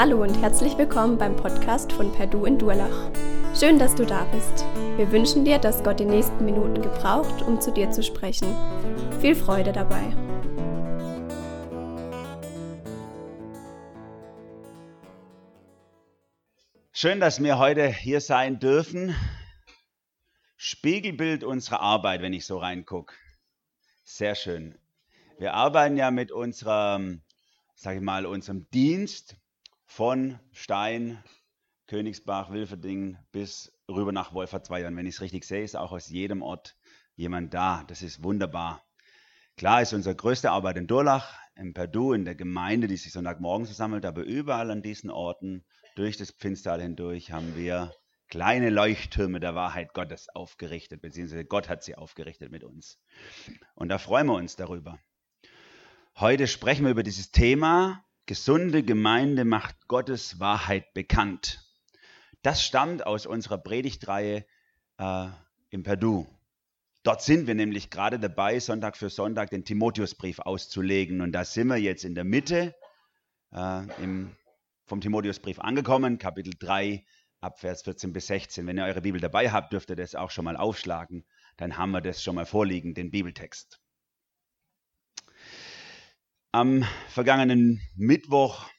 Hallo und herzlich willkommen beim Podcast von Perdu in Durlach. Schön, dass du da bist. Wir wünschen dir, dass Gott die nächsten Minuten gebraucht, um zu dir zu sprechen. Viel Freude dabei. Schön, dass wir heute hier sein dürfen. Spiegelbild unserer Arbeit, wenn ich so reingucke. Sehr schön. Wir arbeiten ja mit unserem, sag ich mal, unserem Dienst von Stein, Königsbach, Wilferding bis rüber nach Wolfertsweiler. Und wenn ich es richtig sehe, ist auch aus jedem Ort jemand da. Das ist wunderbar. Klar ist unsere größte Arbeit in Durlach, in Perdu, in der Gemeinde, die sich Sonntagmorgen versammelt, aber überall an diesen Orten, durch das Pfinstal hindurch, haben wir kleine Leuchttürme der Wahrheit Gottes aufgerichtet, beziehungsweise Gott hat sie aufgerichtet mit uns. Und da freuen wir uns darüber. Heute sprechen wir über dieses Thema, Gesunde Gemeinde macht Gottes Wahrheit bekannt. Das stammt aus unserer Predigtreihe äh, im Perdu. Dort sind wir nämlich gerade dabei, Sonntag für Sonntag den Timotheusbrief auszulegen. Und da sind wir jetzt in der Mitte äh, im, vom Timotheusbrief angekommen, Kapitel 3, Abvers 14 bis 16. Wenn ihr eure Bibel dabei habt, dürft ihr das auch schon mal aufschlagen. Dann haben wir das schon mal vorliegen, den Bibeltext. Am vergangenen Mittwoch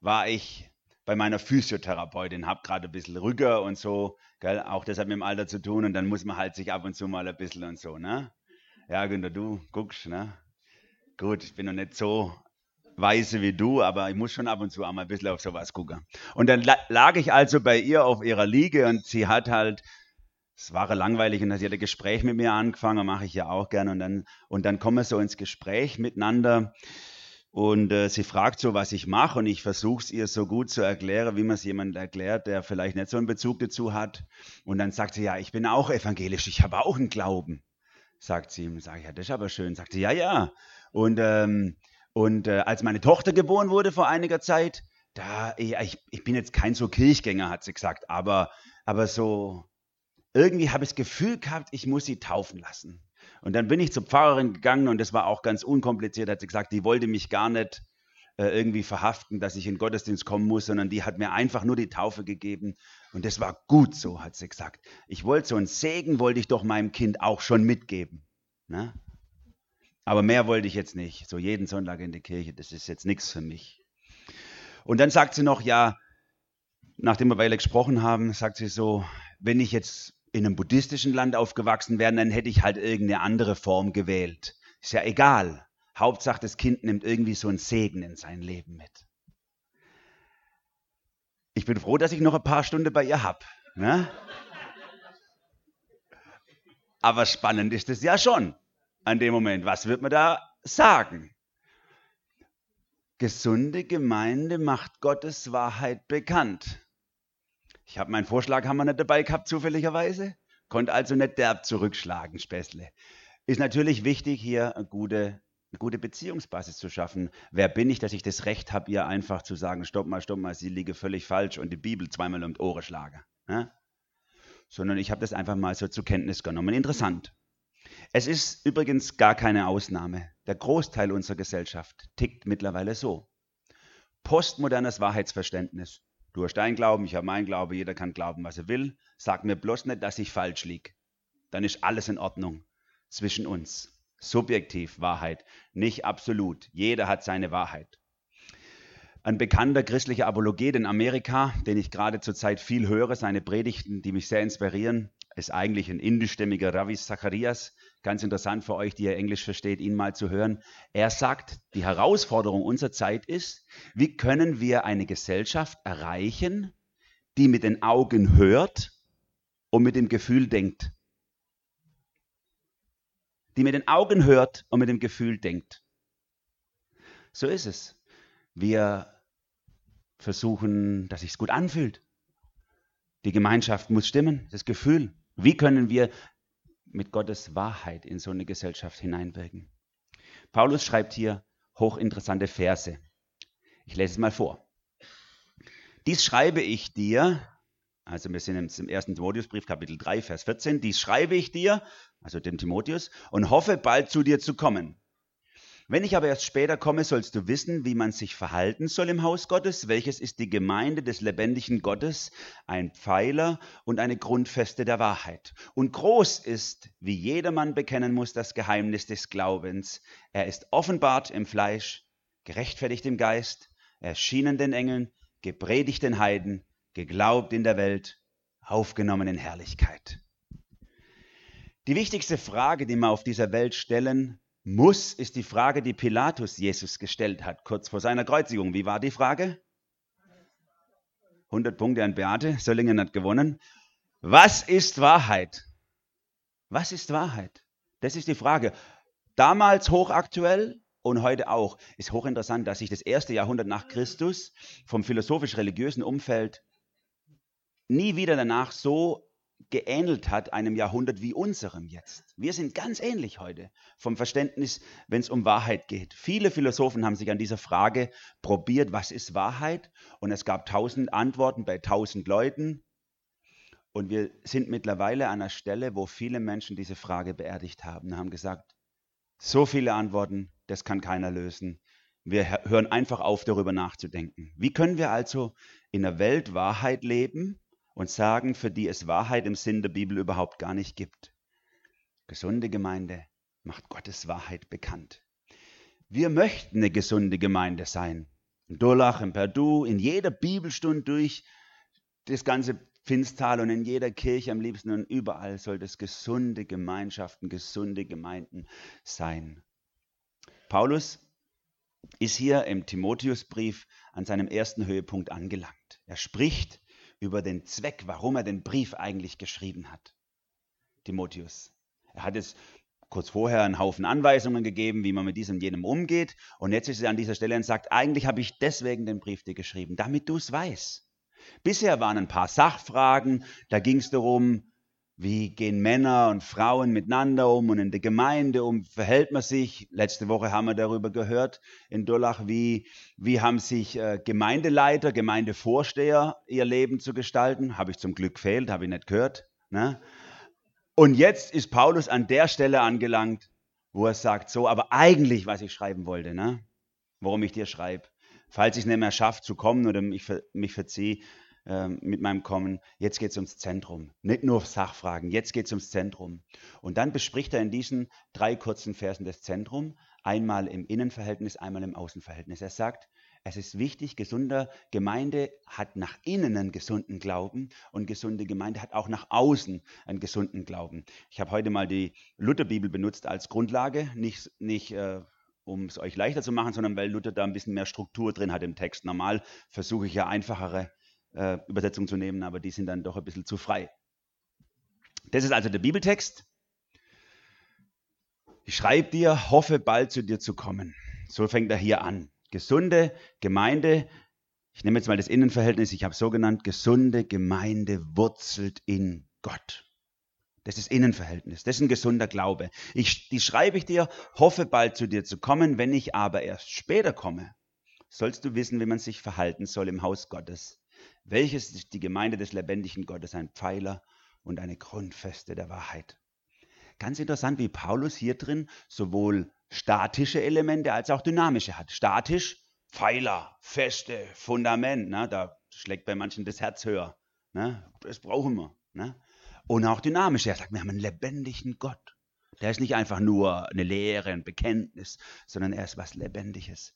war ich bei meiner Physiotherapeutin, habe gerade ein bisschen Rücker und so, gell? auch das hat mit dem Alter zu tun und dann muss man halt sich ab und zu mal ein bisschen und so, ne? Ja, Günther, du guckst, ne? Gut, ich bin noch nicht so weise wie du, aber ich muss schon ab und zu einmal ein bisschen auf sowas gucken. Und dann lag ich also bei ihr auf ihrer Liege und sie hat halt es war langweilig und sie hat ein Gespräch mit mir angefangen, mache ich ja auch gerne. Und dann, und dann kommen wir so ins Gespräch miteinander. Und äh, sie fragt so, was ich mache, und ich versuche es ihr so gut zu erklären, wie man es jemand erklärt, der vielleicht nicht so einen Bezug dazu hat. Und dann sagt sie, ja, ich bin auch evangelisch, ich habe auch einen Glauben, sagt sie. Und sage ich, ja, das ist aber schön. Sagt sie, ja, ja. Und, ähm, und äh, als meine Tochter geboren wurde vor einiger Zeit, da, ich, ich bin jetzt kein so Kirchgänger, hat sie gesagt, aber, aber so, irgendwie habe ich das Gefühl gehabt, ich muss sie taufen lassen. Und dann bin ich zur Pfarrerin gegangen und das war auch ganz unkompliziert. Hat sie gesagt, die wollte mich gar nicht äh, irgendwie verhaften, dass ich in den Gottesdienst kommen muss, sondern die hat mir einfach nur die Taufe gegeben. Und das war gut so, hat sie gesagt. Ich wollte so einen Segen, wollte ich doch meinem Kind auch schon mitgeben. Ne? Aber mehr wollte ich jetzt nicht. So jeden Sonntag in die Kirche, das ist jetzt nichts für mich. Und dann sagt sie noch, ja, nachdem wir eine Weile gesprochen haben, sagt sie so, wenn ich jetzt in einem buddhistischen Land aufgewachsen wäre, dann hätte ich halt irgendeine andere Form gewählt. Ist ja egal. Hauptsache, das Kind nimmt irgendwie so einen Segen in sein Leben mit. Ich bin froh, dass ich noch ein paar Stunden bei ihr habe. Ne? Aber spannend ist es ja schon an dem Moment. Was wird man da sagen? Gesunde Gemeinde macht Gottes Wahrheit bekannt. Ich habe meinen Vorschlag, haben wir nicht dabei gehabt, zufälligerweise. Konnte also nicht derb zurückschlagen, Späßle. Ist natürlich wichtig, hier eine gute, eine gute Beziehungsbasis zu schaffen. Wer bin ich, dass ich das Recht habe, ihr einfach zu sagen, stopp mal, stopp mal, sie liege völlig falsch und die Bibel zweimal um die Ohren schlage. Ja? Sondern ich habe das einfach mal so zur Kenntnis genommen. Interessant. Es ist übrigens gar keine Ausnahme. Der Großteil unserer Gesellschaft tickt mittlerweile so. Postmodernes Wahrheitsverständnis. Du hast deinen Glauben, ich habe meinen Glauben, jeder kann glauben, was er will. Sag mir bloß nicht, dass ich falsch liege. Dann ist alles in Ordnung zwischen uns. Subjektiv Wahrheit, nicht absolut. Jeder hat seine Wahrheit. Ein bekannter christlicher Apologet in Amerika, den ich gerade zurzeit viel höre, seine Predigten, die mich sehr inspirieren, ist eigentlich ein indischstämmiger Ravi Zacharias. Ganz interessant für euch, die ihr Englisch versteht, ihn mal zu hören. Er sagt, die Herausforderung unserer Zeit ist, wie können wir eine Gesellschaft erreichen, die mit den Augen hört und mit dem Gefühl denkt. Die mit den Augen hört und mit dem Gefühl denkt. So ist es. Wir versuchen, dass sich's gut anfühlt. Die Gemeinschaft muss stimmen, das Gefühl. Wie können wir mit Gottes Wahrheit in so eine Gesellschaft hineinwirken? Paulus schreibt hier hochinteressante Verse. Ich lese es mal vor. Dies schreibe ich dir, also wir sind im ersten Timotheusbrief, Kapitel 3, Vers 14, dies schreibe ich dir, also dem Timotheus, und hoffe bald zu dir zu kommen. Wenn ich aber erst später komme, sollst du wissen, wie man sich verhalten soll im Haus Gottes, welches ist die Gemeinde des lebendigen Gottes, ein Pfeiler und eine Grundfeste der Wahrheit. Und groß ist, wie jedermann bekennen muss, das Geheimnis des Glaubens. Er ist offenbart im Fleisch, gerechtfertigt im Geist, erschienen den Engeln, gepredigt den Heiden, geglaubt in der Welt, aufgenommen in Herrlichkeit. Die wichtigste Frage, die wir auf dieser Welt stellen muss, ist die Frage, die Pilatus Jesus gestellt hat, kurz vor seiner Kreuzigung. Wie war die Frage? 100 Punkte an Beate, Söllingen hat gewonnen. Was ist Wahrheit? Was ist Wahrheit? Das ist die Frage. Damals hochaktuell und heute auch. Ist hochinteressant, dass sich das erste Jahrhundert nach Christus vom philosophisch-religiösen Umfeld nie wieder danach so geähnelt hat einem Jahrhundert wie unserem jetzt. Wir sind ganz ähnlich heute vom Verständnis, wenn es um Wahrheit geht. Viele Philosophen haben sich an dieser Frage probiert, was ist Wahrheit? Und es gab tausend Antworten bei tausend Leuten. Und wir sind mittlerweile an einer Stelle, wo viele Menschen diese Frage beerdigt haben und haben gesagt, so viele Antworten, das kann keiner lösen. Wir hören einfach auf, darüber nachzudenken. Wie können wir also in der Welt Wahrheit leben? Und sagen, für die es Wahrheit im Sinn der Bibel überhaupt gar nicht gibt. Gesunde Gemeinde macht Gottes Wahrheit bekannt. Wir möchten eine gesunde Gemeinde sein. In Durlach, in Perdu, in jeder Bibelstunde durch das ganze Pfinstal und in jeder Kirche am liebsten und überall soll das gesunde Gemeinschaften, gesunde Gemeinden sein. Paulus ist hier im Timotheusbrief an seinem ersten Höhepunkt angelangt. Er spricht über den Zweck, warum er den Brief eigentlich geschrieben hat. Timotheus. Er hat es kurz vorher einen Haufen Anweisungen gegeben, wie man mit diesem und jenem umgeht. Und jetzt ist er an dieser Stelle und sagt, eigentlich habe ich deswegen den Brief dir geschrieben, damit du es weißt. Bisher waren ein paar Sachfragen, da ging es darum, wie gehen Männer und Frauen miteinander um und in der Gemeinde um? Verhält man sich? Letzte Woche haben wir darüber gehört in Durlach, wie, wie haben sich äh, Gemeindeleiter, Gemeindevorsteher ihr Leben zu gestalten? Habe ich zum Glück gefehlt, habe ich nicht gehört. Ne? Und jetzt ist Paulus an der Stelle angelangt, wo er sagt, so, aber eigentlich, was ich schreiben wollte, ne? worum ich dir schreibe, falls ich es nicht mehr schaffe zu kommen oder mich, mich verziehe, ähm, mit meinem Kommen. Jetzt geht es ums Zentrum. Nicht nur Sachfragen, jetzt geht es ums Zentrum. Und dann bespricht er in diesen drei kurzen Versen das Zentrum, einmal im Innenverhältnis, einmal im Außenverhältnis. Er sagt, es ist wichtig, gesunder Gemeinde hat nach innen einen gesunden Glauben und gesunde Gemeinde hat auch nach außen einen gesunden Glauben. Ich habe heute mal die Lutherbibel benutzt als Grundlage, nicht, nicht äh, um es euch leichter zu machen, sondern weil Luther da ein bisschen mehr Struktur drin hat im Text. Normal versuche ich ja einfachere äh, Übersetzung zu nehmen, aber die sind dann doch ein bisschen zu frei. Das ist also der Bibeltext. Ich schreibe dir, hoffe bald zu dir zu kommen. So fängt er hier an. Gesunde Gemeinde, ich nehme jetzt mal das Innenverhältnis, ich habe es so genannt, gesunde Gemeinde wurzelt in Gott. Das ist Innenverhältnis, das ist ein gesunder Glaube. Ich, die schreibe ich dir, hoffe bald zu dir zu kommen, wenn ich aber erst später komme, sollst du wissen, wie man sich verhalten soll im Haus Gottes, welches ist die Gemeinde des lebendigen Gottes, ein Pfeiler und eine Grundfeste der Wahrheit. Ganz interessant, wie Paulus hier drin sowohl statische Elemente als auch dynamische hat. Statisch, Pfeiler, Feste, Fundament, ne? da schlägt bei manchen das Herz höher. Ne? Das brauchen wir. Ne? Und auch dynamische. Er sagt, wir haben einen lebendigen Gott. Der ist nicht einfach nur eine Lehre, ein Bekenntnis, sondern er ist was Lebendiges.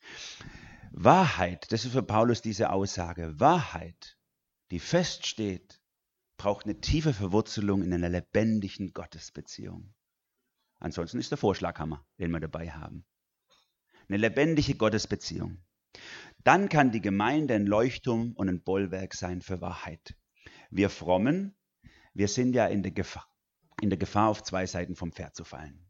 Wahrheit, das ist für Paulus diese Aussage. Wahrheit die feststeht, braucht eine tiefe Verwurzelung in einer lebendigen Gottesbeziehung. Ansonsten ist der Vorschlaghammer, den wir dabei haben. Eine lebendige Gottesbeziehung. Dann kann die Gemeinde ein Leuchtturm und ein Bollwerk sein für Wahrheit. Wir Frommen, wir sind ja in der Gefahr, in der Gefahr auf zwei Seiten vom Pferd zu fallen.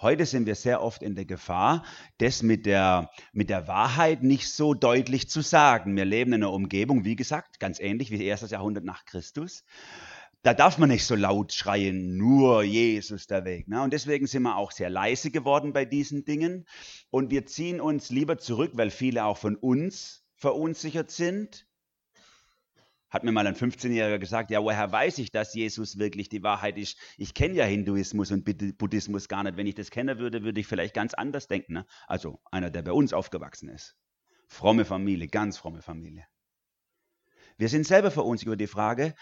Heute sind wir sehr oft in der Gefahr, das mit der, mit der Wahrheit nicht so deutlich zu sagen. Wir leben in einer Umgebung, wie gesagt, ganz ähnlich wie erstes Jahrhundert nach Christus. Da darf man nicht so laut schreien, nur Jesus der Weg. Ne? Und deswegen sind wir auch sehr leise geworden bei diesen Dingen. Und wir ziehen uns lieber zurück, weil viele auch von uns verunsichert sind Hat mir mal ein 15-Jähriger gesagt, ja, woher weiß ich, dass Jesus wirklich die Wahrheit ist? Ich kenne ja Hinduismus und Buddhismus gar nicht. Wenn ich das kennen würde, würde ich vielleicht ganz anders denken. Ne? Also einer, der bei uns aufgewachsen ist. Fromme Familie, ganz fromme Familie. Wir sind selber verunsichert über die Frage,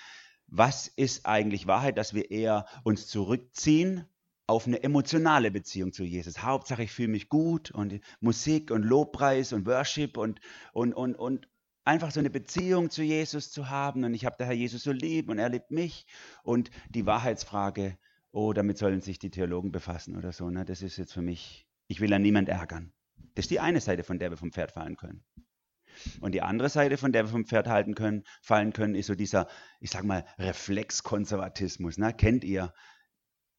was ist eigentlich Wahrheit, dass wir eher uns zurückziehen auf eine emotionale Beziehung zu Jesus. Hauptsache, ich fühle mich gut und Musik und Lobpreis und Worship und, und, und, und einfach so eine Beziehung zu Jesus zu haben und ich habe der Herr Jesus so lieb und er liebt mich und die Wahrheitsfrage, oh, damit sollen sich die Theologen befassen oder so, ne? das ist jetzt für mich, ich will an niemand ärgern. Das ist die eine Seite, von der wir vom Pferd fallen können. Und die andere Seite, von der wir vom Pferd halten können, fallen können, ist so dieser, ich sag mal, Reflexkonservatismus. Ne? Kennt ihr?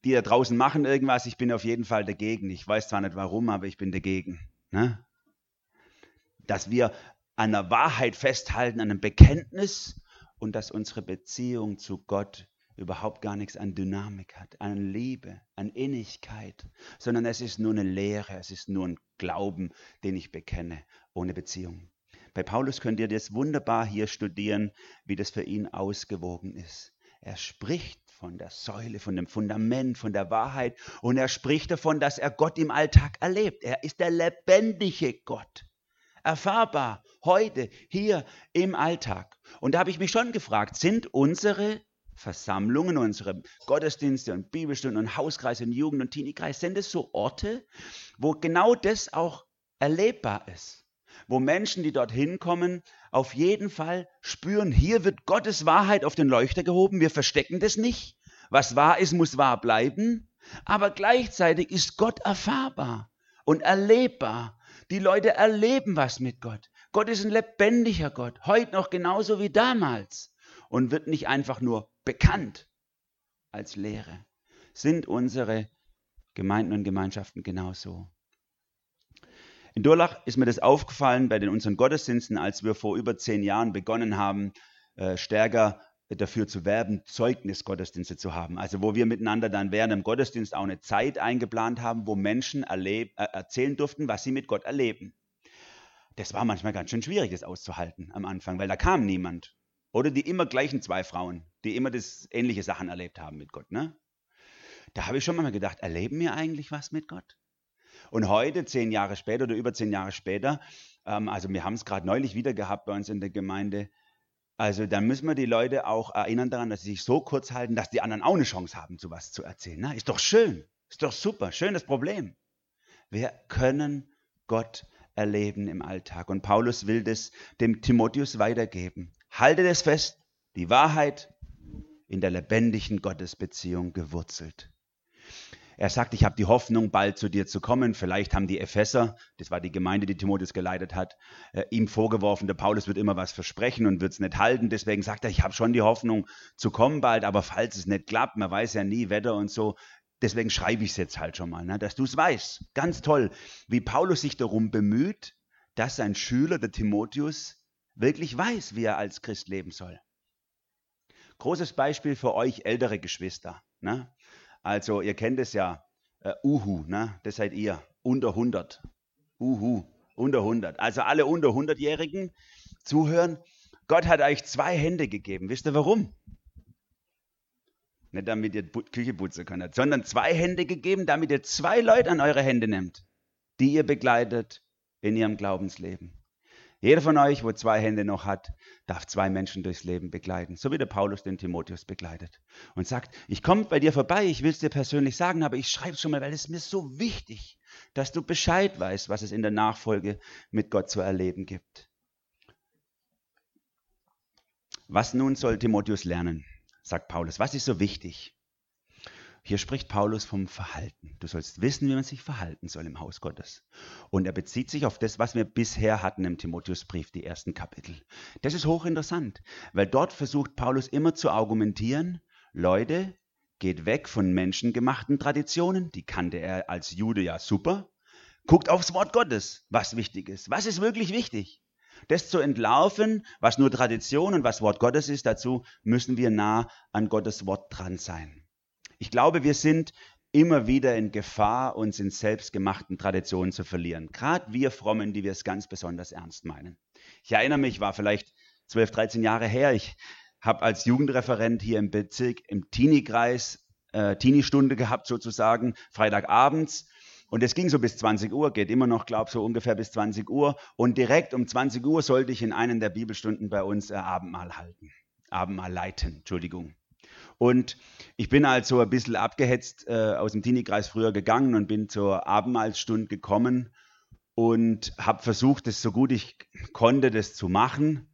Die da draußen machen irgendwas, ich bin auf jeden Fall dagegen. Ich weiß zwar nicht warum, aber ich bin dagegen. Ne? Dass wir an der Wahrheit festhalten, an einem Bekenntnis und dass unsere Beziehung zu Gott überhaupt gar nichts an Dynamik hat, an Liebe, an Innigkeit, sondern es ist nur eine Lehre, es ist nur ein Glauben, den ich bekenne, ohne Beziehung. Bei Paulus könnt ihr das wunderbar hier studieren, wie das für ihn ausgewogen ist. Er spricht von der Säule, von dem Fundament, von der Wahrheit und er spricht davon, dass er Gott im Alltag erlebt. Er ist der lebendige Gott erfahrbar heute, hier im Alltag. Und da habe ich mich schon gefragt, sind unsere Versammlungen, unsere Gottesdienste und Bibelstunden und Hauskreise und Jugend- und Teenie-Kreis, sind es so Orte, wo genau das auch erlebbar ist? Wo Menschen, die dorthin kommen, auf jeden Fall spüren, hier wird Gottes Wahrheit auf den Leuchter gehoben, wir verstecken das nicht. Was wahr ist, muss wahr bleiben. Aber gleichzeitig ist Gott erfahrbar und erlebbar die Leute erleben was mit Gott. Gott ist ein lebendiger Gott, heute noch genauso wie damals und wird nicht einfach nur bekannt als Lehre. Sind unsere Gemeinden und Gemeinschaften genauso? In Durlach ist mir das aufgefallen bei den unseren Gottesdiensten, als wir vor über zehn Jahren begonnen haben, äh, stärker dafür zu werben, Zeugnisgottesdienste zu haben. Also wo wir miteinander dann während dem Gottesdienst auch eine Zeit eingeplant haben, wo Menschen äh, erzählen durften, was sie mit Gott erleben. Das war manchmal ganz schön schwierig, das auszuhalten am Anfang, weil da kam niemand. Oder die immer gleichen zwei Frauen, die immer das ähnliche Sachen erlebt haben mit Gott. Ne? Da habe ich schon mal gedacht, erleben wir eigentlich was mit Gott? Und heute, zehn Jahre später oder über zehn Jahre später, ähm, also wir haben es gerade neulich wieder gehabt bei uns in der Gemeinde, also dann müssen wir die Leute auch erinnern daran, dass sie sich so kurz halten, dass die anderen auch eine Chance haben, zu was zu erzählen. Na, ist doch schön, ist doch super, schönes Problem. Wir können Gott erleben im Alltag. Und Paulus will das dem Timotheus weitergeben. Halte das fest, die Wahrheit in der lebendigen Gottesbeziehung gewurzelt. Er sagt, ich habe die Hoffnung, bald zu dir zu kommen. Vielleicht haben die Epheser, das war die Gemeinde, die Timotheus geleitet hat, äh, ihm vorgeworfen, der Paulus wird immer was versprechen und wird es nicht halten. Deswegen sagt er, ich habe schon die Hoffnung zu kommen bald, aber falls es nicht klappt, man weiß ja nie, Wetter und so, deswegen schreibe ich es jetzt halt schon mal, ne, dass du es weißt. Ganz toll, wie Paulus sich darum bemüht, dass sein Schüler, der Timotheus, wirklich weiß, wie er als Christ leben soll. Großes Beispiel für euch ältere Geschwister. Ne? Also ihr kennt es ja, äh, Uhu, ne? das seid ihr, unter 100. Uhu, unter 100. Also alle unter 100-Jährigen zuhören. Gott hat euch zwei Hände gegeben. Wisst ihr warum? Nicht damit ihr Küche putzen könnt, sondern zwei Hände gegeben, damit ihr zwei Leute an eure Hände nehmt, die ihr begleitet in ihrem Glaubensleben. Jeder von euch, wo zwei Hände noch hat, darf zwei Menschen durchs Leben begleiten, so wie der Paulus den Timotheus begleitet. Und sagt, ich komme bei dir vorbei, ich will es dir persönlich sagen, aber ich schreibe es schon mal, weil es mir so wichtig, dass du Bescheid weißt, was es in der Nachfolge mit Gott zu erleben gibt. Was nun soll Timotheus lernen, sagt Paulus. Was ist so wichtig? Hier spricht Paulus vom Verhalten. Du sollst wissen, wie man sich verhalten soll im Haus Gottes. Und er bezieht sich auf das, was wir bisher hatten im Timotheusbrief, die ersten Kapitel. Das ist hochinteressant, weil dort versucht Paulus immer zu argumentieren, Leute, geht weg von menschengemachten Traditionen, die kannte er als Jude ja super, guckt aufs Wort Gottes, was wichtig ist. Was ist wirklich wichtig? Das zu entlaufen, was nur Tradition und was Wort Gottes ist, dazu müssen wir nah an Gottes Wort dran sein. Ich glaube, wir sind immer wieder in Gefahr, uns in selbstgemachten Traditionen zu verlieren. Gerade wir Frommen, die wir es ganz besonders ernst meinen. Ich erinnere mich, war vielleicht 12, 13 Jahre her, ich habe als Jugendreferent hier im Bezirk im Teenie-Kreis äh, Teenie-Stunde gehabt sozusagen, Freitagabends. Und es ging so bis 20 Uhr, geht immer noch, glaube ich, so ungefähr bis 20 Uhr. Und direkt um 20 Uhr sollte ich in einen der Bibelstunden bei uns äh, Abendmahl halten. Abendmahl leiten, Entschuldigung. Und ich bin also ein bisschen abgehetzt äh, aus dem Teenie-Kreis früher gegangen und bin zur Abendmahlstunde gekommen und habe versucht, das so gut ich konnte, das zu machen.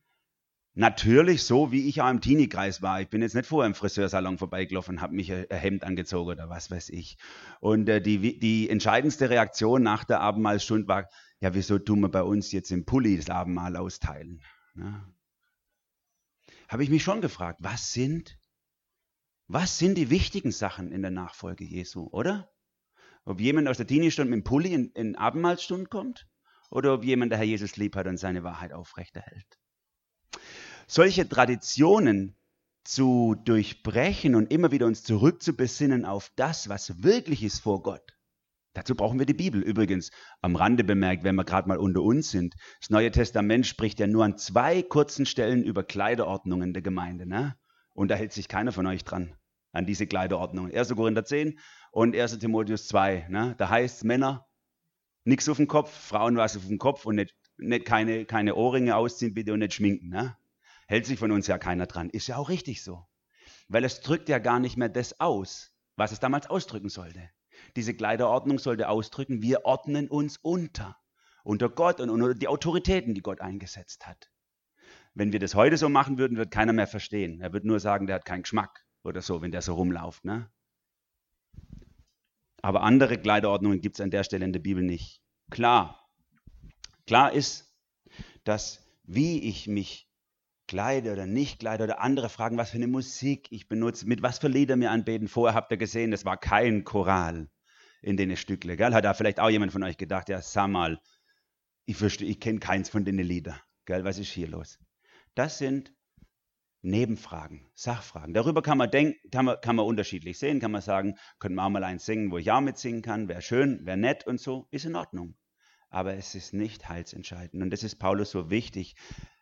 Natürlich so, wie ich auch im Teenie-Kreis war. Ich bin jetzt nicht vorher im Friseursalon vorbeigelaufen und habe mich ein Hemd angezogen oder was weiß ich. Und äh, die, die entscheidendste Reaktion nach der Abendmahlstunde war, ja, wieso tun wir bei uns jetzt im Pulli das Abendmahl austeilen? Ja. Habe ich mich schon gefragt, was sind, was sind die wichtigen Sachen in der Nachfolge Jesu, oder? Ob jemand aus der Teenie-Stunde mit dem Pulli in, in Abendmahlstunde kommt oder ob jemand der Herr Jesus lieb hat und seine Wahrheit aufrechterhält. Solche Traditionen zu durchbrechen und immer wieder uns zurückzubesinnen auf das, was wirklich ist vor Gott. Dazu brauchen wir die Bibel. Übrigens, am Rande bemerkt, wenn wir gerade mal unter uns sind, das Neue Testament spricht ja nur an zwei kurzen Stellen über Kleiderordnungen der Gemeinde. Ne? Und da hält sich keiner von euch dran, an diese Kleiderordnungen. 1. Korinther 10 und 1. Timotheus 2. Ne? Da heißt es, Männer, nichts auf dem Kopf, Frauen was auf dem Kopf und nicht, nicht keine, keine Ohrringe ausziehen bitte und nicht schminken. Ne? Hält sich von uns ja keiner dran. Ist ja auch richtig so. Weil es drückt ja gar nicht mehr das aus, was es damals ausdrücken sollte. Diese Kleiderordnung sollte ausdrücken, wir ordnen uns unter. Unter Gott und unter die Autoritäten, die Gott eingesetzt hat. Wenn wir das heute so machen würden, wird keiner mehr verstehen. Er wird nur sagen, der hat keinen Geschmack oder so, wenn der so rumläuft. Ne? Aber andere Kleiderordnungen gibt es an der Stelle in der Bibel nicht. Klar, klar ist, dass wie ich mich kleide oder nicht kleide oder andere fragen, was für eine Musik ich benutze, mit was für Lieder mir anbeten. Vorher habt ihr gesehen, das war kein Choral in den Stückle. Gell? Hat da vielleicht auch jemand von euch gedacht, ja, sag mal, ich, ich kenne keins von den Liedern. Gell? Was ist hier los? Das sind Nebenfragen, Sachfragen. Darüber kann man denken, kann man, kann man unterschiedlich sehen, kann man sagen, können wir auch mal eins singen, wo ich auch mitsingen kann, wäre schön, wäre nett und so, ist in Ordnung. Aber es ist nicht heilsentscheidend. Und das ist Paulus so wichtig.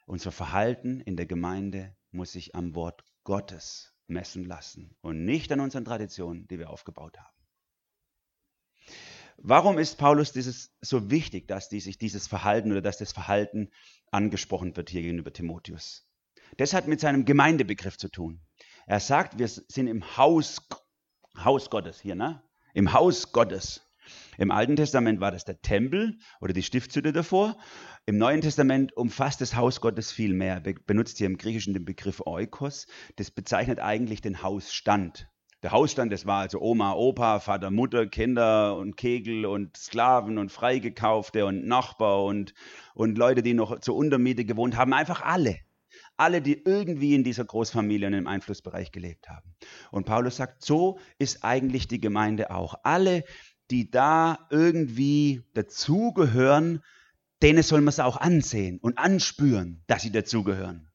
Unser Verhalten in der Gemeinde muss sich am Wort Gottes messen lassen und nicht an unseren Traditionen, die wir aufgebaut haben. Warum ist Paulus dieses so wichtig, dass die sich dieses Verhalten oder dass das Verhalten angesprochen wird hier gegenüber Timotheus? Das hat mit seinem Gemeindebegriff zu tun. Er sagt, wir sind im Haus, Haus Gottes hier, ne? Im Haus Gottes. Im Alten Testament war das der Tempel oder die Stiftshütte davor. Im Neuen Testament umfasst das Haus Gottes viel mehr. Benutzt hier im Griechischen den Begriff Oikos. Das bezeichnet eigentlich den Hausstand. Der Hausstand, das war also Oma, Opa, Vater, Mutter, Kinder und Kegel und Sklaven und Freigekaufte und Nachbar und, und Leute, die noch zur Untermiete gewohnt haben. Einfach alle alle, die irgendwie in dieser Großfamilie und im Einflussbereich gelebt haben. Und Paulus sagt, so ist eigentlich die Gemeinde auch. Alle, die da irgendwie dazugehören, denen soll man es auch ansehen und anspüren, dass sie dazugehören.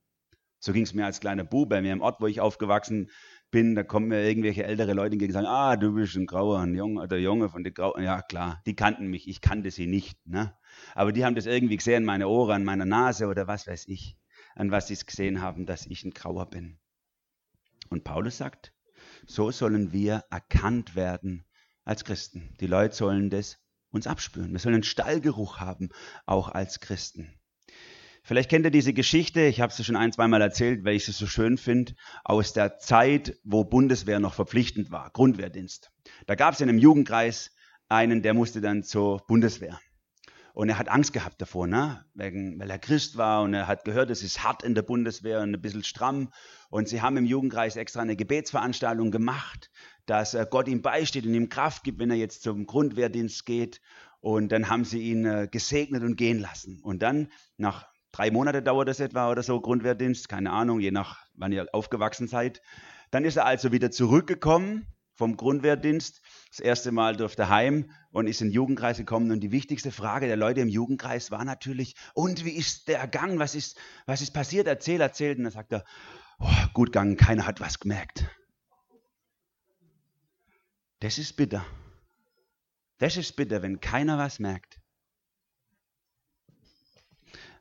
So ging es mir als kleiner Bub bei mir im Ort, wo ich aufgewachsen bin. Da kommen mir irgendwelche ältere Leute entgegen und sagen, ah, du bist ein Grauer, ein Junge, der Junge von den Grauen. Ja, klar, die kannten mich, ich kannte sie nicht. Ne? Aber die haben das irgendwie gesehen, meine Ohren, an meiner Nase oder was weiß ich an was sie es gesehen haben, dass ich ein Grauer bin. Und Paulus sagt, so sollen wir erkannt werden als Christen. Die Leute sollen das uns abspüren. Wir sollen einen Stallgeruch haben, auch als Christen. Vielleicht kennt ihr diese Geschichte, ich habe sie schon ein, zweimal erzählt, weil ich sie so schön finde, aus der Zeit, wo Bundeswehr noch verpflichtend war, Grundwehrdienst. Da gab es in einem Jugendkreis einen, der musste dann zur Bundeswehr. Und er hat Angst gehabt davor, ne? Wegen, weil er Christ war und er hat gehört, es ist hart in der Bundeswehr und ein bisschen stramm. Und sie haben im Jugendkreis extra eine Gebetsveranstaltung gemacht, dass äh, Gott ihm beisteht und ihm Kraft gibt, wenn er jetzt zum Grundwehrdienst geht. Und dann haben sie ihn äh, gesegnet und gehen lassen. Und dann, nach drei Monate dauert das etwa oder so, Grundwehrdienst, keine Ahnung, je nach wann ihr aufgewachsen seid. Dann ist er also wieder zurückgekommen vom Grundwehrdienst. Das erste Mal durfte heim und ist in den Jugendkreis gekommen. Und die wichtigste Frage der Leute im Jugendkreis war natürlich, und wie ist der Gang? Was ist, was ist passiert? Erzähl, erzähl. Und dann sagt er, oh, gut gegangen, keiner hat was gemerkt. Das ist bitter. Das ist bitter, wenn keiner was merkt.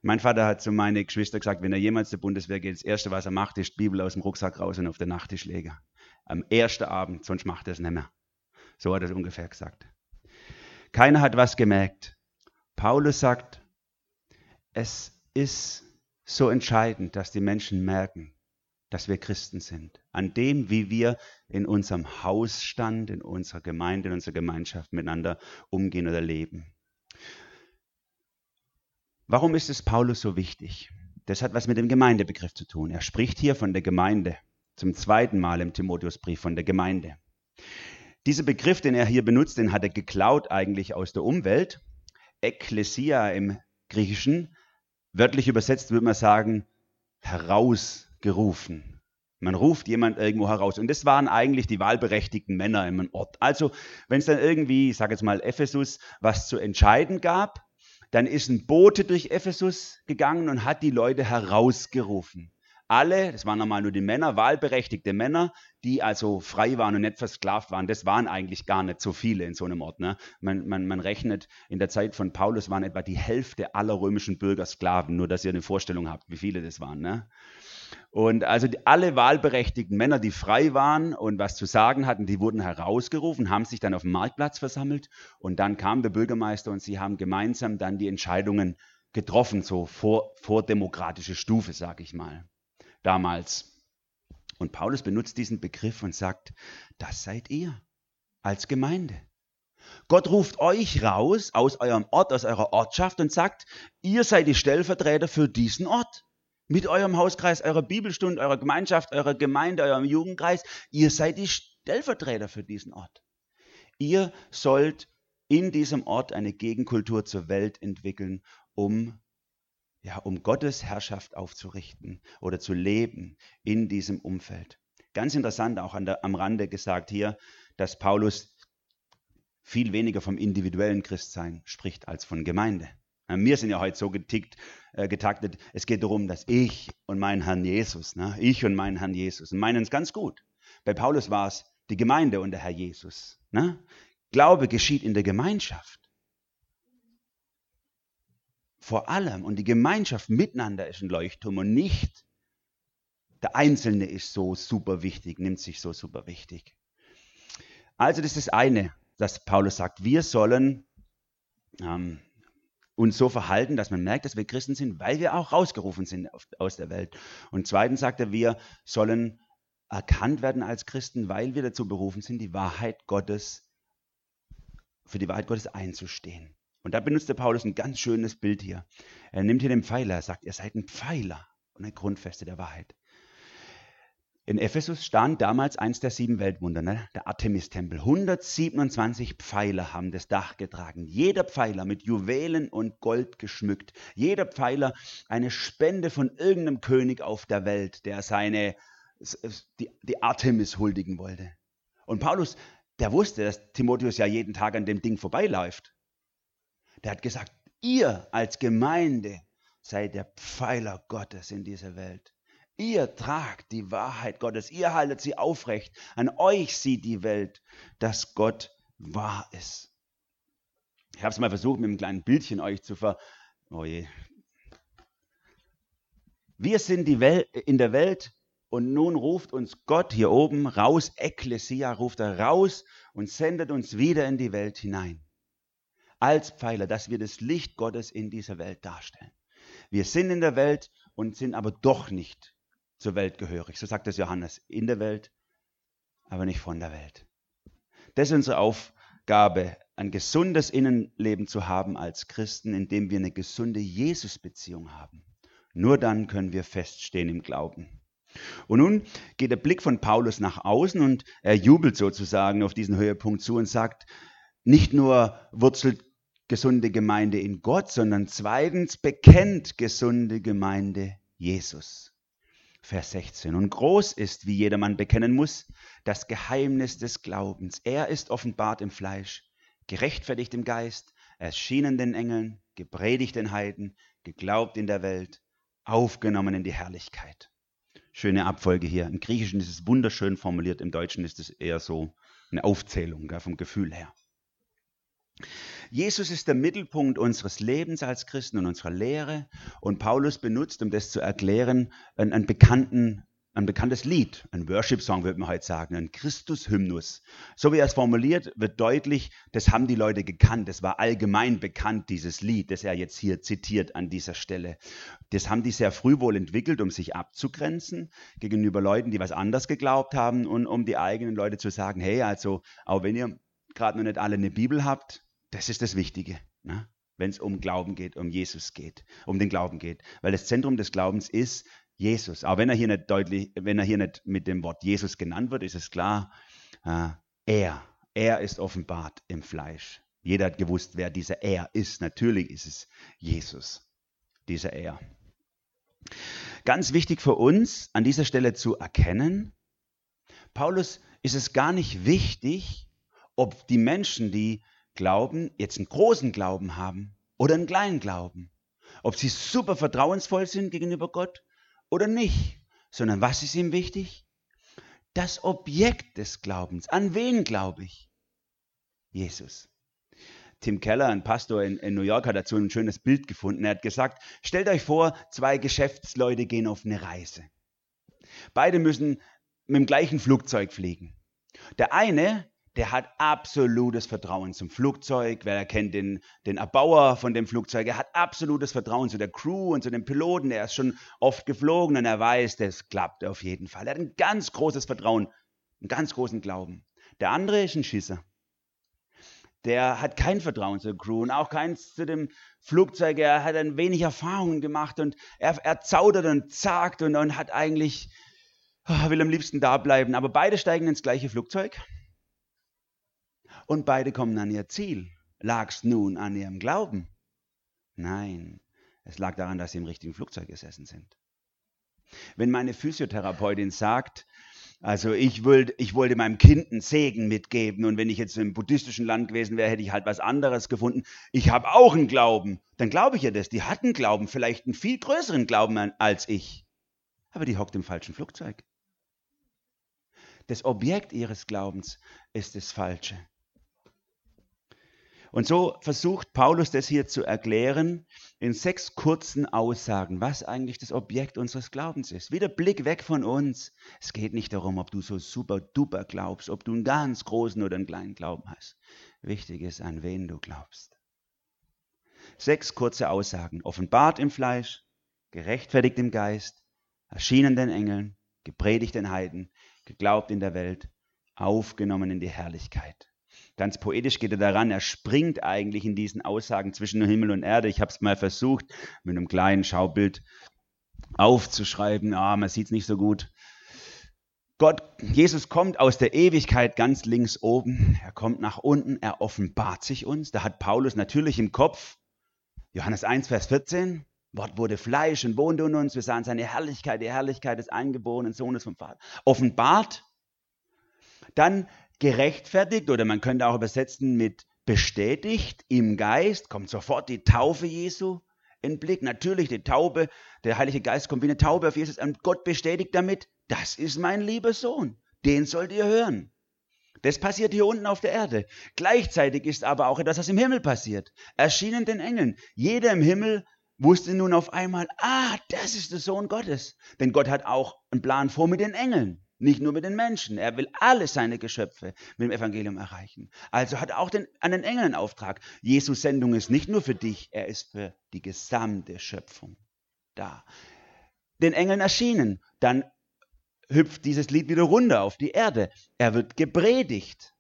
Mein Vater hat zu meinen Geschwistern gesagt, wenn er jemals zur Bundeswehr geht, das Erste, was er macht, ist die Bibel aus dem Rucksack raus und auf den Nachttisch legen. Am ersten Abend, sonst macht er es nicht mehr. So hat er es ungefähr gesagt. Keiner hat was gemerkt. Paulus sagt, es ist so entscheidend, dass die Menschen merken, dass wir Christen sind. An dem, wie wir in unserem Hausstand, in unserer Gemeinde, in unserer Gemeinschaft miteinander umgehen oder leben. Warum ist es Paulus so wichtig? Das hat was mit dem Gemeindebegriff zu tun. Er spricht hier von der Gemeinde, zum zweiten Mal im Timotheusbrief von der Gemeinde. Dieser Begriff, den er hier benutzt, den hat er geklaut eigentlich aus der Umwelt. Ekklesia im Griechischen. Wörtlich übersetzt würde man sagen, herausgerufen. Man ruft jemand irgendwo heraus. Und das waren eigentlich die wahlberechtigten Männer im Ort. Also, wenn es dann irgendwie, ich sage jetzt mal Ephesus, was zu entscheiden gab, dann ist ein Bote durch Ephesus gegangen und hat die Leute herausgerufen. Alle, das waren nochmal nur die Männer, wahlberechtigte Männer, die also frei waren und nicht versklavt waren, das waren eigentlich gar nicht so viele in so einem Ort. Ne? Man, man, man rechnet, in der Zeit von Paulus waren etwa die Hälfte aller römischen Bürger Sklaven, nur dass ihr eine Vorstellung habt, wie viele das waren. Ne? Und also die, alle wahlberechtigten Männer, die frei waren und was zu sagen hatten, die wurden herausgerufen, haben sich dann auf dem Marktplatz versammelt und dann kam der Bürgermeister und sie haben gemeinsam dann die Entscheidungen getroffen, so vor, vordemokratische Stufe, sage ich mal, damals. Und Paulus benutzt diesen Begriff und sagt, das seid ihr als Gemeinde. Gott ruft euch raus aus eurem Ort, aus eurer Ortschaft und sagt, ihr seid die Stellvertreter für diesen Ort mit eurem Hauskreis, eurer Bibelstunde, eurer Gemeinschaft, eurer Gemeinde, eurem Jugendkreis. Ihr seid die Stellvertreter für diesen Ort. Ihr sollt in diesem Ort eine Gegenkultur zur Welt entwickeln, um, ja, um Gottes Herrschaft aufzurichten oder zu leben in diesem Umfeld. Ganz interessant auch der, am Rande gesagt hier, dass Paulus viel weniger vom individuellen Christsein spricht als von Gemeinde. Wir sind ja heute so getickt, äh, getaktet, es geht darum, dass ich und mein Herrn Jesus, ne, ich und mein Herrn Jesus, und meinen es ganz gut. Bei Paulus war es die Gemeinde und der Herr Jesus. Ne? Glaube geschieht in der Gemeinschaft. Vor allem, und die Gemeinschaft miteinander ist ein Leuchtturm und nicht der Einzelne ist so super wichtig, nimmt sich so super wichtig. Also das ist das eine, dass Paulus sagt, wir sollen ähm, uns so verhalten, dass man merkt, dass wir Christen sind, weil wir auch rausgerufen sind aus der Welt. Und zweitens sagt er, wir sollen erkannt werden als Christen, weil wir dazu berufen sind, die Wahrheit Gottes, für die Wahrheit Gottes einzustehen. Und da benutzt der Paulus ein ganz schönes Bild hier. Er nimmt hier den Pfeiler, er sagt, ihr seid ein Pfeiler und eine Grundfeste der Wahrheit. In Ephesus stand damals eins der sieben Weltwunder, ne? der Artemis-Tempel. 127 Pfeiler haben das Dach getragen. Jeder Pfeiler mit Juwelen und Gold geschmückt. Jeder Pfeiler eine Spende von irgendeinem König auf der Welt, der seine, die, die Artemis huldigen wollte. Und Paulus, der wusste, dass Timotheus ja jeden Tag an dem Ding vorbeiläuft. Der hat gesagt, ihr als Gemeinde seid der Pfeiler Gottes in dieser Welt. Ihr tragt die Wahrheit Gottes, ihr haltet sie aufrecht. An euch sieht die Welt, dass Gott wahr ist. Ich habe es mal versucht, mit einem kleinen Bildchen euch zu ver... Oh je. Wir sind die Welt, in der Welt und nun ruft uns Gott hier oben raus, Ekklesia ruft er raus und sendet uns wieder in die Welt hinein. Als Pfeiler, dass wir das Licht Gottes in dieser Welt darstellen. Wir sind in der Welt und sind aber doch nicht zur Welt gehörig. So sagt es Johannes. In der Welt, aber nicht von der Welt. Das ist unsere Aufgabe, ein gesundes Innenleben zu haben als Christen, indem wir eine gesunde Jesus-Beziehung haben. Nur dann können wir feststehen im Glauben. Und nun geht der Blick von Paulus nach außen und er jubelt sozusagen auf diesen Höhepunkt zu und sagt, nicht nur wurzelt gesunde Gemeinde in Gott, sondern zweitens bekennt gesunde Gemeinde Jesus. Vers 16. Und groß ist, wie jedermann bekennen muss, das Geheimnis des Glaubens. Er ist offenbart im Fleisch, gerechtfertigt im Geist, erschienen den Engeln, gepredigt den Heiden, geglaubt in der Welt, aufgenommen in die Herrlichkeit. Schöne Abfolge hier. Im Griechischen ist es wunderschön formuliert, im Deutschen ist es eher so eine Aufzählung gell, vom Gefühl her. Jesus ist der Mittelpunkt unseres Lebens als Christen und unserer Lehre. Und Paulus benutzt, um das zu erklären, einen, einen bekannten ein bekanntes Lied, ein Worship-Song würde man heute sagen, ein Christus-Hymnus. So wie er es formuliert, wird deutlich, das haben die Leute gekannt. Das war allgemein bekannt, dieses Lied, das er jetzt hier zitiert an dieser Stelle. Das haben die sehr früh wohl entwickelt, um sich abzugrenzen gegenüber Leuten, die was anders geglaubt haben und um die eigenen Leute zu sagen, hey, also auch wenn ihr gerade noch nicht alle eine Bibel habt, das ist das Wichtige. Ne? wenn es um Glauben geht, um Jesus geht, um den Glauben geht. Weil das Zentrum des Glaubens ist Jesus. Aber wenn er hier nicht deutlich, wenn er hier nicht mit dem Wort Jesus genannt wird, ist es klar, äh, er, er ist offenbart im Fleisch. Jeder hat gewusst, wer dieser Er ist. Natürlich ist es Jesus, dieser Er. Ganz wichtig für uns an dieser Stelle zu erkennen, Paulus ist es gar nicht wichtig, ob die Menschen, die glauben, jetzt einen großen Glauben haben oder einen kleinen Glauben. Ob sie super vertrauensvoll sind gegenüber Gott oder nicht, sondern was ist ihm wichtig? Das Objekt des Glaubens. An wen glaube ich? Jesus. Tim Keller, ein Pastor in, in, New York, hat dazu ein schönes Bild gefunden. Er hat gesagt, stellt euch vor, zwei Geschäftsleute gehen auf eine Reise. Beide müssen mit dem gleichen Flugzeug fliegen. Der eine der hat absolutes Vertrauen zum Flugzeug, weil er kennt den, den Erbauer von dem Flugzeug. Er hat absolutes Vertrauen zu der Crew und zu dem Piloten. Er ist schon oft geflogen und er weiß, das klappt auf jeden Fall. Er hat ein ganz großes Vertrauen, einen ganz großen Glauben. Der andere ist ein Schisser. Der hat kein Vertrauen zur Crew und auch keins zu dem Flugzeug. Er hat ein wenig Erfahrungen gemacht und er, er zaudert und zagt und, und hat eigentlich, oh, will am liebsten da bleiben. Aber beide steigen ins gleiche Flugzeug und beide kommen an ihr Ziel. Lag's nun an ihrem Glauben? Nein, es lag daran, dass sie im richtigen Flugzeug gesessen sind. Wenn meine Physiotherapeutin sagt, also ich wollte, ich wollte meinem Kind einen Segen mitgeben und wenn ich jetzt im buddhistischen Land gewesen wäre, hätte ich halt was anderes gefunden. Ich habe auch einen Glauben. Dann glaube ich ja das. Die hatten Glauben, vielleicht einen viel größeren Glauben als ich. Aber die hockt im falschen Flugzeug. Das Objekt ihres Glaubens ist das Falsche. Und so versucht Paulus das hier zu erklären in sechs kurzen Aussagen, was eigentlich das Objekt unseres Glaubens ist. Wieder Blick weg von uns. Es geht nicht darum, ob du so super duper glaubst, ob du einen ganz großen oder einen kleinen Glauben hast. Wichtig ist, an wen du glaubst. Sechs kurze Aussagen. Offenbart im Fleisch, gerechtfertigt im Geist, erschienen den Engeln, gepredigt den Heiden, geglaubt in der Welt, aufgenommen in die Herrlichkeit. Ganz poetisch geht er daran, er springt eigentlich in diesen Aussagen zwischen Himmel und Erde. Ich habe es mal versucht, mit einem kleinen Schaubild aufzuschreiben. Ah, man sieht es nicht so gut. Gott, Jesus kommt aus der Ewigkeit ganz links oben. Er kommt nach unten, er offenbart sich uns. Da hat Paulus natürlich im Kopf Johannes 1, Vers 14. Wort wurde Fleisch und wohnte in uns. Wir sahen seine Herrlichkeit, die Herrlichkeit des eingeborenen Sohnes vom Vater. Offenbart. Dann gerechtfertigt oder man könnte auch übersetzen mit bestätigt im Geist, kommt sofort die Taufe Jesu in Blick. Natürlich die Taube, der Heilige Geist kommt wie eine Taube auf Jesus und Gott bestätigt damit, das ist mein lieber Sohn, den sollt ihr hören. Das passiert hier unten auf der Erde. Gleichzeitig ist aber auch etwas, was im Himmel passiert. Erschienen den Engeln. Jeder im Himmel wusste nun auf einmal, ah, das ist der Sohn Gottes. Denn Gott hat auch einen Plan vor mit den Engeln. Nicht nur mit den Menschen. Er will alle seine Geschöpfe mit dem Evangelium erreichen. Also hat er auch den, an den Engeln einen Auftrag. Jesus Sendung ist nicht nur für dich, er ist für die gesamte Schöpfung da. Den Engeln erschienen. Dann hüpft dieses Lied wieder runter auf die Erde. Er wird gepredigt.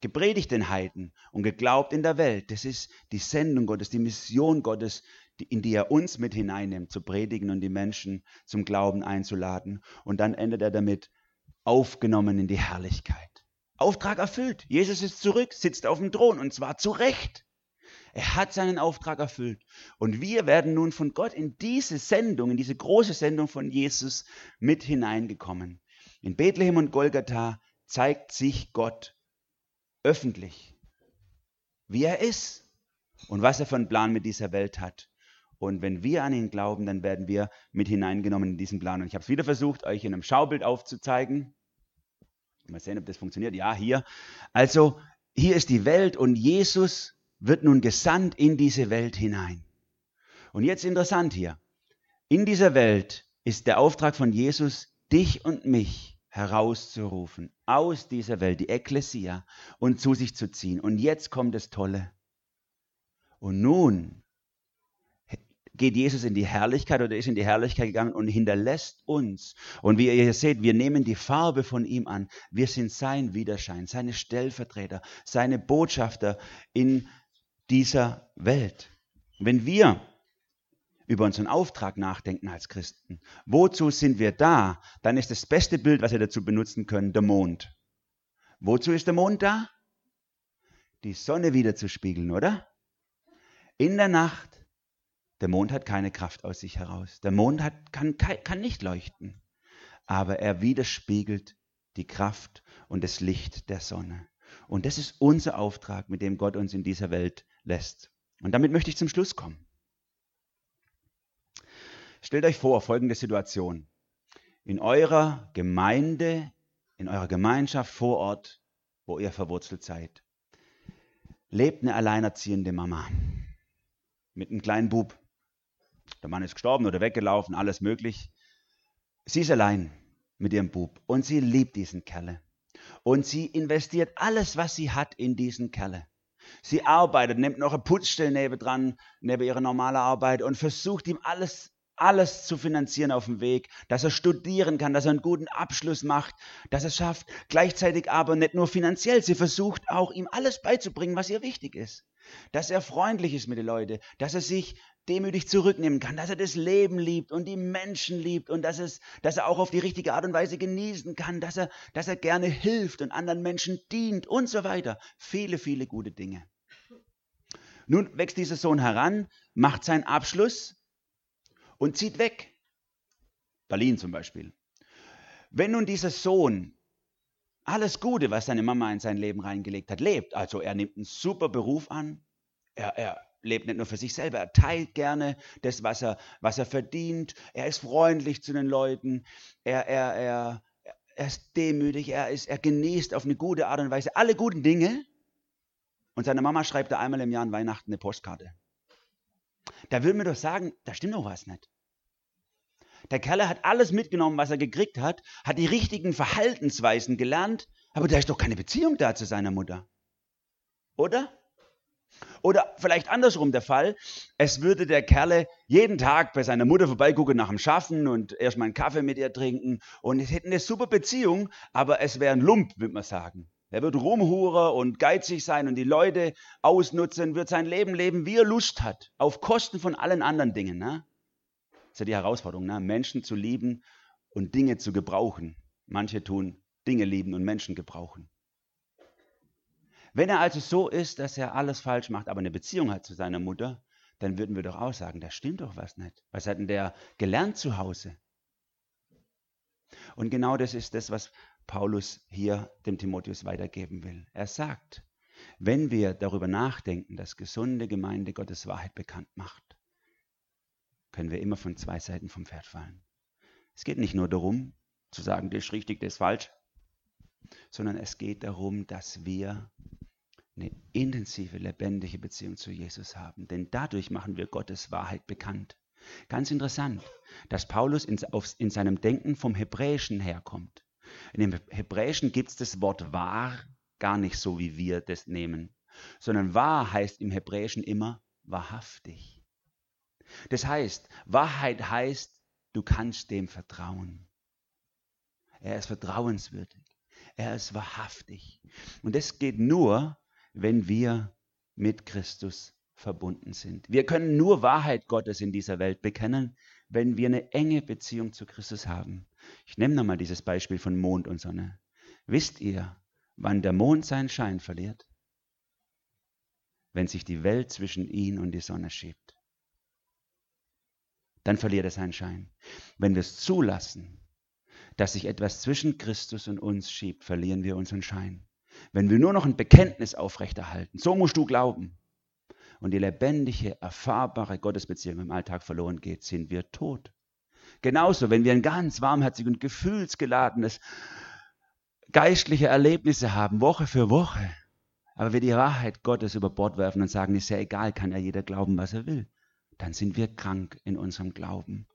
Gepredigt den Heiden und geglaubt in der Welt. Das ist die Sendung Gottes, die Mission Gottes, in die er uns mit hineinnimmt, zu predigen und die Menschen zum Glauben einzuladen. Und dann endet er damit, aufgenommen in die Herrlichkeit. Auftrag erfüllt. Jesus ist zurück, sitzt auf dem Thron und zwar zu Recht. Er hat seinen Auftrag erfüllt. Und wir werden nun von Gott in diese Sendung, in diese große Sendung von Jesus mit hineingekommen. In Bethlehem und Golgatha zeigt sich Gott öffentlich, wie er ist und was er für einen Plan mit dieser Welt hat. Und wenn wir an ihn glauben, dann werden wir mit hineingenommen in diesen Plan. Und ich habe es wieder versucht, euch in einem Schaubild aufzuzeigen. Mal sehen, ob das funktioniert. Ja, hier. Also, hier ist die Welt und Jesus wird nun gesandt in diese Welt hinein. Und jetzt interessant hier. In dieser Welt ist der Auftrag von Jesus, dich und mich herauszurufen, aus dieser Welt, die Ekklesia, und zu sich zu ziehen. Und jetzt kommt das Tolle. Und nun geht Jesus in die Herrlichkeit oder ist in die Herrlichkeit gegangen und hinterlässt uns. Und wie ihr hier seht, wir nehmen die Farbe von ihm an. Wir sind sein Widerschein, seine Stellvertreter, seine Botschafter in dieser Welt. Wenn wir über unseren Auftrag nachdenken als Christen, wozu sind wir da, dann ist das beste Bild, was wir dazu benutzen können, der Mond. Wozu ist der Mond da? Die Sonne wieder zu spiegeln, oder? In der Nacht der Mond hat keine Kraft aus sich heraus. Der Mond hat, kann, kann nicht leuchten. Aber er widerspiegelt die Kraft und das Licht der Sonne. Und das ist unser Auftrag, mit dem Gott uns in dieser Welt lässt. Und damit möchte ich zum Schluss kommen. Stellt euch vor, folgende Situation. In eurer Gemeinde, in eurer Gemeinschaft vor Ort, wo ihr verwurzelt seid, lebt eine alleinerziehende Mama mit einem kleinen Bub. Der Mann ist gestorben oder weggelaufen, alles möglich. Sie ist allein mit ihrem Bub und sie liebt diesen Kerle. Und sie investiert alles, was sie hat, in diesen Kerle. Sie arbeitet, nimmt noch eine Putzstelle neben dran, neben ihrer normalen Arbeit und versucht ihm alles, alles zu finanzieren auf dem Weg, dass er studieren kann, dass er einen guten Abschluss macht, dass er es schafft. Gleichzeitig aber nicht nur finanziell, sie versucht auch ihm alles beizubringen, was ihr wichtig ist. Dass er freundlich ist mit den Leuten, dass er sich demütig zurücknehmen kann, dass er das Leben liebt und die Menschen liebt und dass, es, dass er auch auf die richtige Art und Weise genießen kann, dass er, dass er gerne hilft und anderen Menschen dient und so weiter. Viele, viele gute Dinge. Nun wächst dieser Sohn heran, macht seinen Abschluss und zieht weg. Berlin zum Beispiel. Wenn nun dieser Sohn alles Gute, was seine Mama in sein Leben reingelegt hat, lebt, also er nimmt einen super Beruf an, er, er lebt nicht nur für sich selber, er teilt gerne das, was er, was er verdient. Er ist freundlich zu den Leuten. Er, er, er, er ist demütig. Er, ist, er genießt auf eine gute Art und Weise alle guten Dinge. Und seine Mama schreibt da einmal im Jahr an Weihnachten eine Postkarte. Da würden wir doch sagen, da stimmt doch was nicht. Der Kerl hat alles mitgenommen, was er gekriegt hat, hat die richtigen Verhaltensweisen gelernt, aber da ist doch keine Beziehung da zu seiner Mutter. Oder? Oder vielleicht andersrum der Fall, es würde der Kerle jeden Tag bei seiner Mutter vorbeigucken nach dem Schaffen und erstmal einen Kaffee mit ihr trinken und es hätten eine super Beziehung, aber es wäre ein Lump, würde man sagen. Er wird rumhurer und geizig sein und die Leute ausnutzen, wird sein Leben leben, wie er Lust hat, auf Kosten von allen anderen Dingen. Ne? Das ist ja die Herausforderung, ne? Menschen zu lieben und Dinge zu gebrauchen. Manche tun Dinge lieben und Menschen gebrauchen. Wenn er also so ist, dass er alles falsch macht, aber eine Beziehung hat zu seiner Mutter, dann würden wir doch auch sagen, da stimmt doch was nicht. Was hat denn der gelernt zu Hause? Und genau das ist das, was Paulus hier dem Timotheus weitergeben will. Er sagt, wenn wir darüber nachdenken, dass gesunde Gemeinde Gottes Wahrheit bekannt macht, können wir immer von zwei Seiten vom Pferd fallen. Es geht nicht nur darum, zu sagen, das ist richtig, das ist falsch, sondern es geht darum, dass wir eine intensive, lebendige Beziehung zu Jesus haben. Denn dadurch machen wir Gottes Wahrheit bekannt. Ganz interessant, dass Paulus in, auf, in seinem Denken vom Hebräischen herkommt. In dem Hebräischen gibt es das Wort wahr gar nicht so, wie wir das nehmen, sondern wahr heißt im Hebräischen immer wahrhaftig. Das heißt, Wahrheit heißt, du kannst dem vertrauen. Er ist vertrauenswürdig. Er ist wahrhaftig. Und das geht nur, wenn wir mit Christus verbunden sind. Wir können nur Wahrheit Gottes in dieser Welt bekennen, wenn wir eine enge Beziehung zu Christus haben. Ich nehme nochmal dieses Beispiel von Mond und Sonne. Wisst ihr, wann der Mond seinen Schein verliert? Wenn sich die Welt zwischen ihn und die Sonne schiebt. Dann verliert er seinen Schein. Wenn wir es zulassen, dass sich etwas zwischen Christus und uns schiebt, verlieren wir unseren Schein. Wenn wir nur noch ein Bekenntnis aufrechterhalten, so musst du glauben, und die lebendige, erfahrbare Gottesbeziehung im Alltag verloren geht, sind wir tot. Genauso, wenn wir ein ganz warmherzig und gefühlsgeladenes geistliche Erlebnisse haben, Woche für Woche, Aber wir die Wahrheit Gottes über Bord werfen und sagen, ist ja egal, kann ja jeder glauben, was er will, dann sind wir krank in unserem Glauben.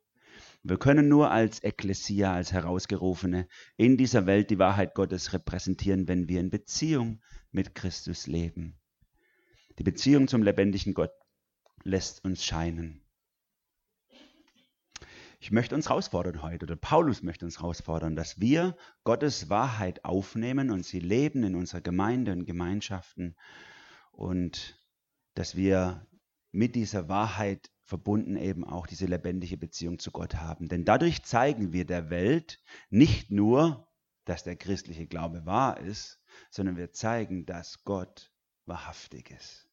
Wir können nur als Ekklesia, als Herausgerufene in dieser Welt die Wahrheit Gottes repräsentieren, wenn wir in Beziehung mit Christus leben. Die Beziehung zum lebendigen Gott lässt uns scheinen. Ich möchte uns herausfordern heute, oder Paulus möchte uns herausfordern, dass wir Gottes Wahrheit aufnehmen und sie leben in unserer Gemeinde und Gemeinschaften und dass wir mit dieser Wahrheit verbunden eben auch diese lebendige Beziehung zu Gott haben. Denn dadurch zeigen wir der Welt nicht nur, dass der christliche Glaube wahr ist, sondern wir zeigen, dass Gott wahrhaftig ist,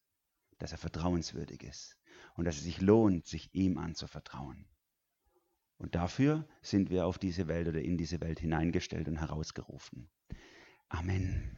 dass er vertrauenswürdig ist und dass es sich lohnt, sich ihm anzuvertrauen. Und dafür sind wir auf diese Welt oder in diese Welt hineingestellt und herausgerufen. Amen.